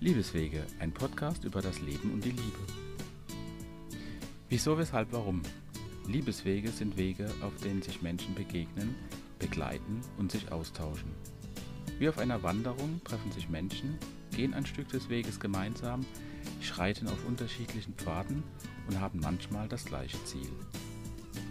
Liebeswege, ein Podcast über das Leben und die Liebe. Wieso, weshalb, warum? Liebeswege sind Wege, auf denen sich Menschen begegnen, begleiten und sich austauschen. Wie auf einer Wanderung treffen sich Menschen, gehen ein Stück des Weges gemeinsam, schreiten auf unterschiedlichen Pfaden und haben manchmal das gleiche Ziel.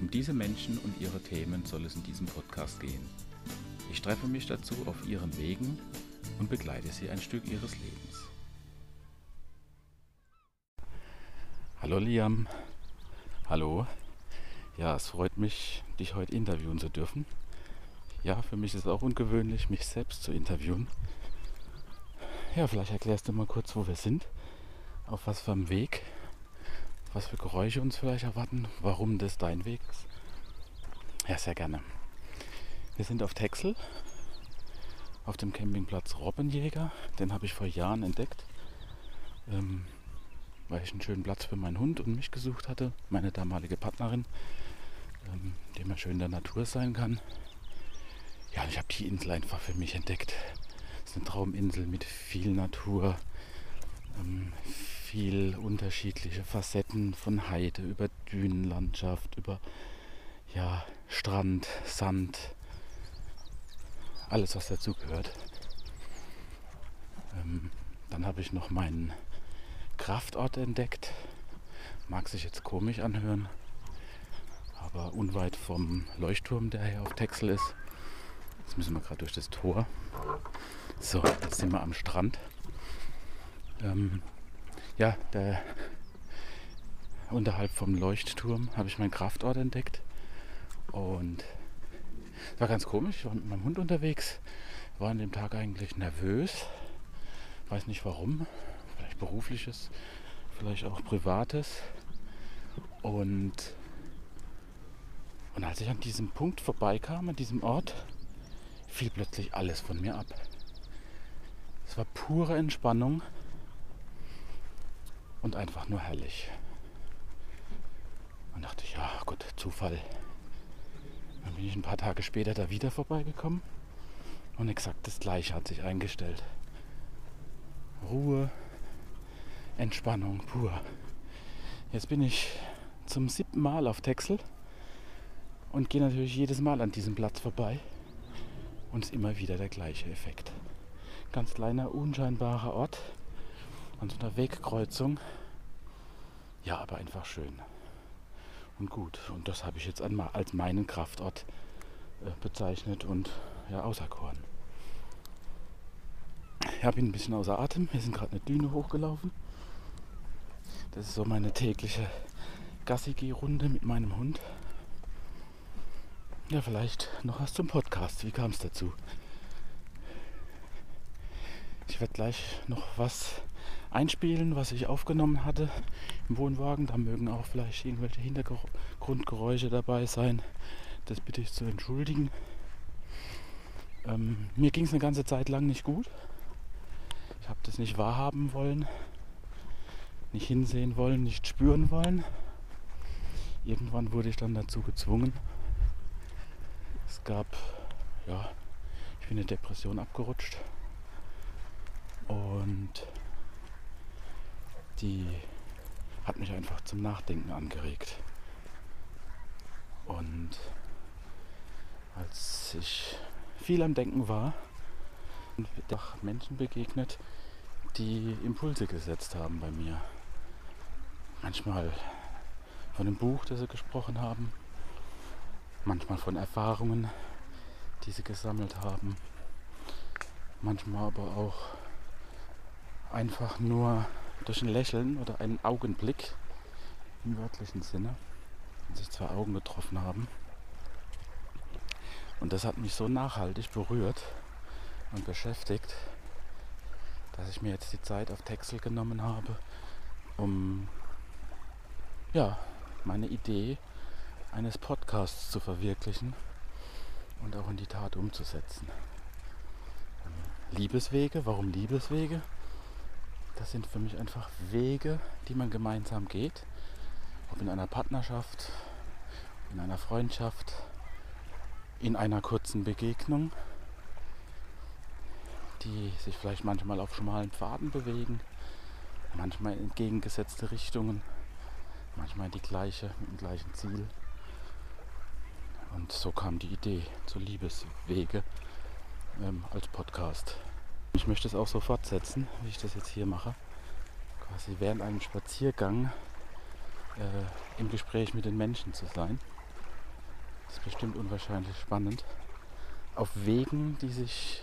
Um diese Menschen und ihre Themen soll es in diesem Podcast gehen. Ich treffe mich dazu auf ihren Wegen und begleite sie ein Stück ihres Lebens. Hallo Liam. Hallo. Ja, es freut mich, dich heute interviewen zu dürfen. Ja, für mich ist es auch ungewöhnlich, mich selbst zu interviewen. Ja, vielleicht erklärst du mal kurz, wo wir sind, auf was für einem Weg, was für Geräusche uns vielleicht erwarten, warum das dein Weg ist. Ja, sehr gerne. Wir sind auf Texel, auf dem Campingplatz Robbenjäger. Den habe ich vor Jahren entdeckt, ähm, weil ich einen schönen Platz für meinen Hund und mich gesucht hatte, meine damalige Partnerin, ähm, dem er schön in der Natur sein kann. Ja, ich habe die Insel einfach für mich entdeckt. Es ist eine Trauminsel mit viel Natur, ähm, viel unterschiedliche Facetten von Heide über Dünenlandschaft, über ja, Strand, Sand, alles was dazugehört. Ähm, dann habe ich noch meinen Kraftort entdeckt. Mag sich jetzt komisch anhören, aber unweit vom Leuchtturm, der hier auf Texel ist. Jetzt müssen wir gerade durch das Tor. So, jetzt sind wir am Strand. Ähm, ja, der, unterhalb vom Leuchtturm habe ich meinen Kraftort entdeckt. Und war ganz komisch. Ich war mit meinem Hund unterwegs, war an dem Tag eigentlich nervös. Weiß nicht warum. Berufliches, vielleicht auch privates. Und, und als ich an diesem Punkt vorbeikam, an diesem Ort, fiel plötzlich alles von mir ab. Es war pure Entspannung und einfach nur herrlich. Und dachte ich, ja gut, Zufall. Dann bin ich ein paar Tage später da wieder vorbeigekommen und exakt das gleiche hat sich eingestellt. Ruhe, Entspannung pur. Jetzt bin ich zum siebten Mal auf Texel und gehe natürlich jedes Mal an diesem Platz vorbei und es ist immer wieder der gleiche Effekt. Ganz kleiner, unscheinbarer Ort an so einer Wegkreuzung. Ja, aber einfach schön und gut. Und das habe ich jetzt einmal als meinen Kraftort äh, bezeichnet und ja, auserkoren. Ich habe ihn ein bisschen außer Atem. Wir sind gerade eine Düne hochgelaufen. Das ist so meine tägliche Gassi-Runde mit meinem Hund. Ja, vielleicht noch was zum Podcast. Wie kam es dazu? Ich werde gleich noch was einspielen, was ich aufgenommen hatte im Wohnwagen. Da mögen auch vielleicht irgendwelche Hintergrundgeräusche dabei sein. Das bitte ich zu entschuldigen. Ähm, mir ging es eine ganze Zeit lang nicht gut. Ich habe das nicht wahrhaben wollen, nicht hinsehen wollen, nicht spüren wollen. Irgendwann wurde ich dann dazu gezwungen. Es gab, ja, ich bin in Depression abgerutscht. Und die hat mich einfach zum Nachdenken angeregt. Und als ich viel am Denken war, bin ich Menschen begegnet, die Impulse gesetzt haben bei mir. Manchmal von dem Buch, das sie gesprochen haben, manchmal von Erfahrungen, die sie gesammelt haben, manchmal aber auch einfach nur durch ein Lächeln oder einen Augenblick im wörtlichen Sinne, wenn sich zwei Augen getroffen haben. Und das hat mich so nachhaltig berührt und beschäftigt, dass ich mir jetzt die Zeit auf Texel genommen habe, um ja, meine Idee eines Podcasts zu verwirklichen und auch in die Tat umzusetzen. Liebeswege, warum Liebeswege? Das sind für mich einfach Wege, die man gemeinsam geht. Ob in einer Partnerschaft, in einer Freundschaft, in einer kurzen Begegnung, die sich vielleicht manchmal auf schmalen Pfaden bewegen, manchmal in entgegengesetzte Richtungen, manchmal die gleiche, mit dem gleichen Ziel. Und so kam die Idee zur Liebeswege ähm, als Podcast. Ich möchte es auch so fortsetzen, wie ich das jetzt hier mache. Quasi während einem Spaziergang äh, im Gespräch mit den Menschen zu sein. Das ist bestimmt unwahrscheinlich spannend. Auf Wegen, die sich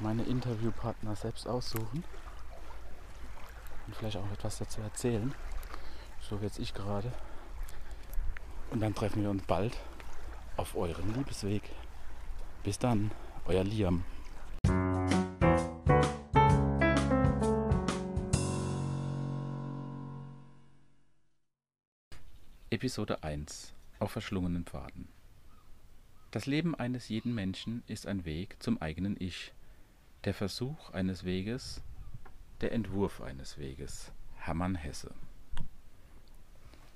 meine Interviewpartner selbst aussuchen und vielleicht auch etwas dazu erzählen. So jetzt ich gerade. Und dann treffen wir uns bald auf eurem Liebesweg. Bis dann, euer Liam. Episode 1 Auf verschlungenen Pfaden. Das Leben eines jeden Menschen ist ein Weg zum eigenen Ich. Der Versuch eines Weges, der Entwurf eines Weges. Hermann Hesse.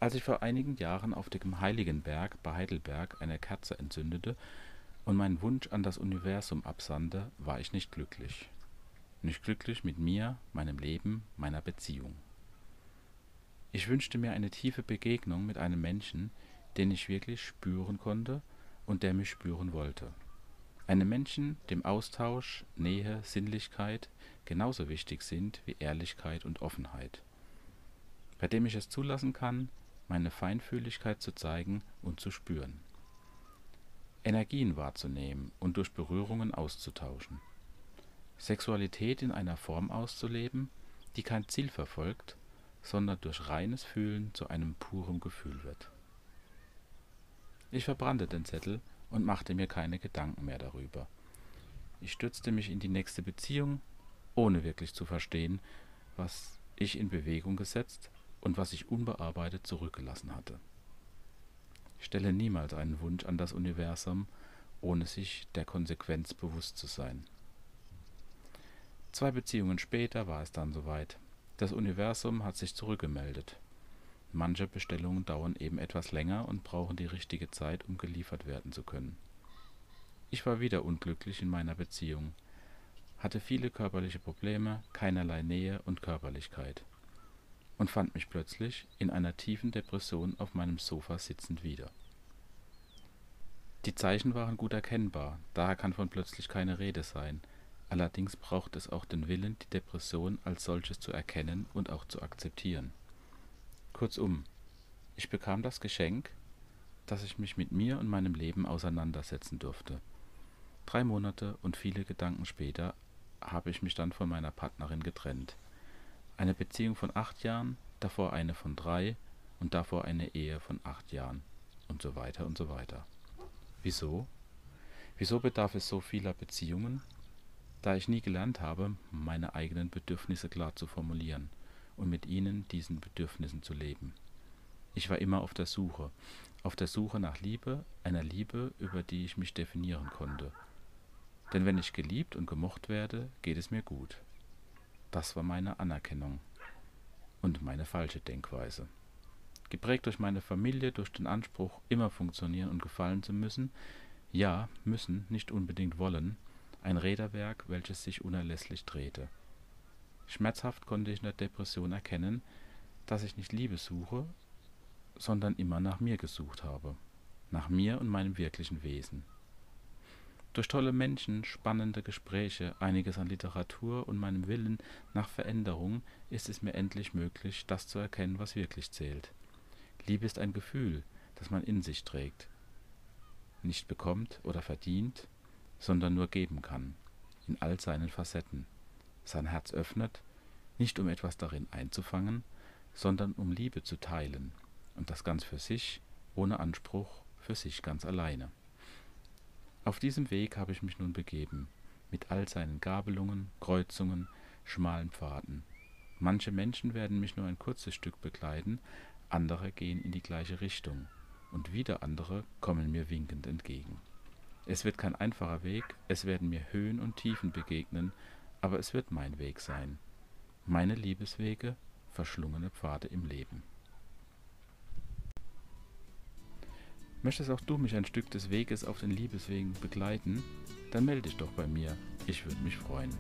Als ich vor einigen Jahren auf dem Heiligenberg bei Heidelberg eine Kerze entzündete und meinen Wunsch an das Universum absandte, war ich nicht glücklich. Nicht glücklich mit mir, meinem Leben, meiner Beziehung. Ich wünschte mir eine tiefe Begegnung mit einem Menschen, den ich wirklich spüren konnte und der mich spüren wollte. Einem Menschen, dem Austausch, Nähe, Sinnlichkeit genauso wichtig sind wie Ehrlichkeit und Offenheit. Bei dem ich es zulassen kann, meine Feinfühligkeit zu zeigen und zu spüren. Energien wahrzunehmen und durch Berührungen auszutauschen. Sexualität in einer Form auszuleben, die kein Ziel verfolgt, sondern durch reines Fühlen zu einem puren Gefühl wird. Ich verbrannte den Zettel und machte mir keine Gedanken mehr darüber. Ich stürzte mich in die nächste Beziehung, ohne wirklich zu verstehen, was ich in Bewegung gesetzt und was ich unbearbeitet zurückgelassen hatte. Stelle niemals einen Wunsch an das Universum, ohne sich der Konsequenz bewusst zu sein. Zwei Beziehungen später war es dann soweit. Das Universum hat sich zurückgemeldet. Manche Bestellungen dauern eben etwas länger und brauchen die richtige Zeit, um geliefert werden zu können. Ich war wieder unglücklich in meiner Beziehung, hatte viele körperliche Probleme, keinerlei Nähe und Körperlichkeit und fand mich plötzlich in einer tiefen Depression auf meinem Sofa sitzend wieder. Die Zeichen waren gut erkennbar, daher kann von plötzlich keine Rede sein, allerdings braucht es auch den Willen, die Depression als solches zu erkennen und auch zu akzeptieren. Kurzum, ich bekam das Geschenk, dass ich mich mit mir und meinem Leben auseinandersetzen durfte. Drei Monate und viele Gedanken später habe ich mich dann von meiner Partnerin getrennt. Eine Beziehung von acht Jahren, davor eine von drei und davor eine Ehe von acht Jahren und so weiter und so weiter. Wieso? Wieso bedarf es so vieler Beziehungen? Da ich nie gelernt habe, meine eigenen Bedürfnisse klar zu formulieren und mit ihnen diesen Bedürfnissen zu leben. Ich war immer auf der Suche, auf der Suche nach Liebe, einer Liebe, über die ich mich definieren konnte. Denn wenn ich geliebt und gemocht werde, geht es mir gut. Das war meine Anerkennung und meine falsche Denkweise. Geprägt durch meine Familie, durch den Anspruch, immer funktionieren und gefallen zu müssen, ja, müssen, nicht unbedingt wollen, ein Räderwerk, welches sich unerlässlich drehte. Schmerzhaft konnte ich in der Depression erkennen, dass ich nicht Liebe suche, sondern immer nach mir gesucht habe, nach mir und meinem wirklichen Wesen. Durch tolle Menschen, spannende Gespräche, einiges an Literatur und meinem Willen nach Veränderung ist es mir endlich möglich, das zu erkennen, was wirklich zählt. Liebe ist ein Gefühl, das man in sich trägt, nicht bekommt oder verdient, sondern nur geben kann, in all seinen Facetten. Sein Herz öffnet, nicht um etwas darin einzufangen, sondern um Liebe zu teilen, und das ganz für sich, ohne Anspruch, für sich ganz alleine. Auf diesem Weg habe ich mich nun begeben, mit all seinen Gabelungen, Kreuzungen, schmalen Pfaden. Manche Menschen werden mich nur ein kurzes Stück begleiten, andere gehen in die gleiche Richtung, und wieder andere kommen mir winkend entgegen. Es wird kein einfacher Weg, es werden mir Höhen und Tiefen begegnen, aber es wird mein Weg sein. Meine Liebeswege, verschlungene Pfade im Leben. Möchtest auch du mich ein Stück des Weges auf den Liebeswegen begleiten? Dann melde dich doch bei mir. Ich würde mich freuen.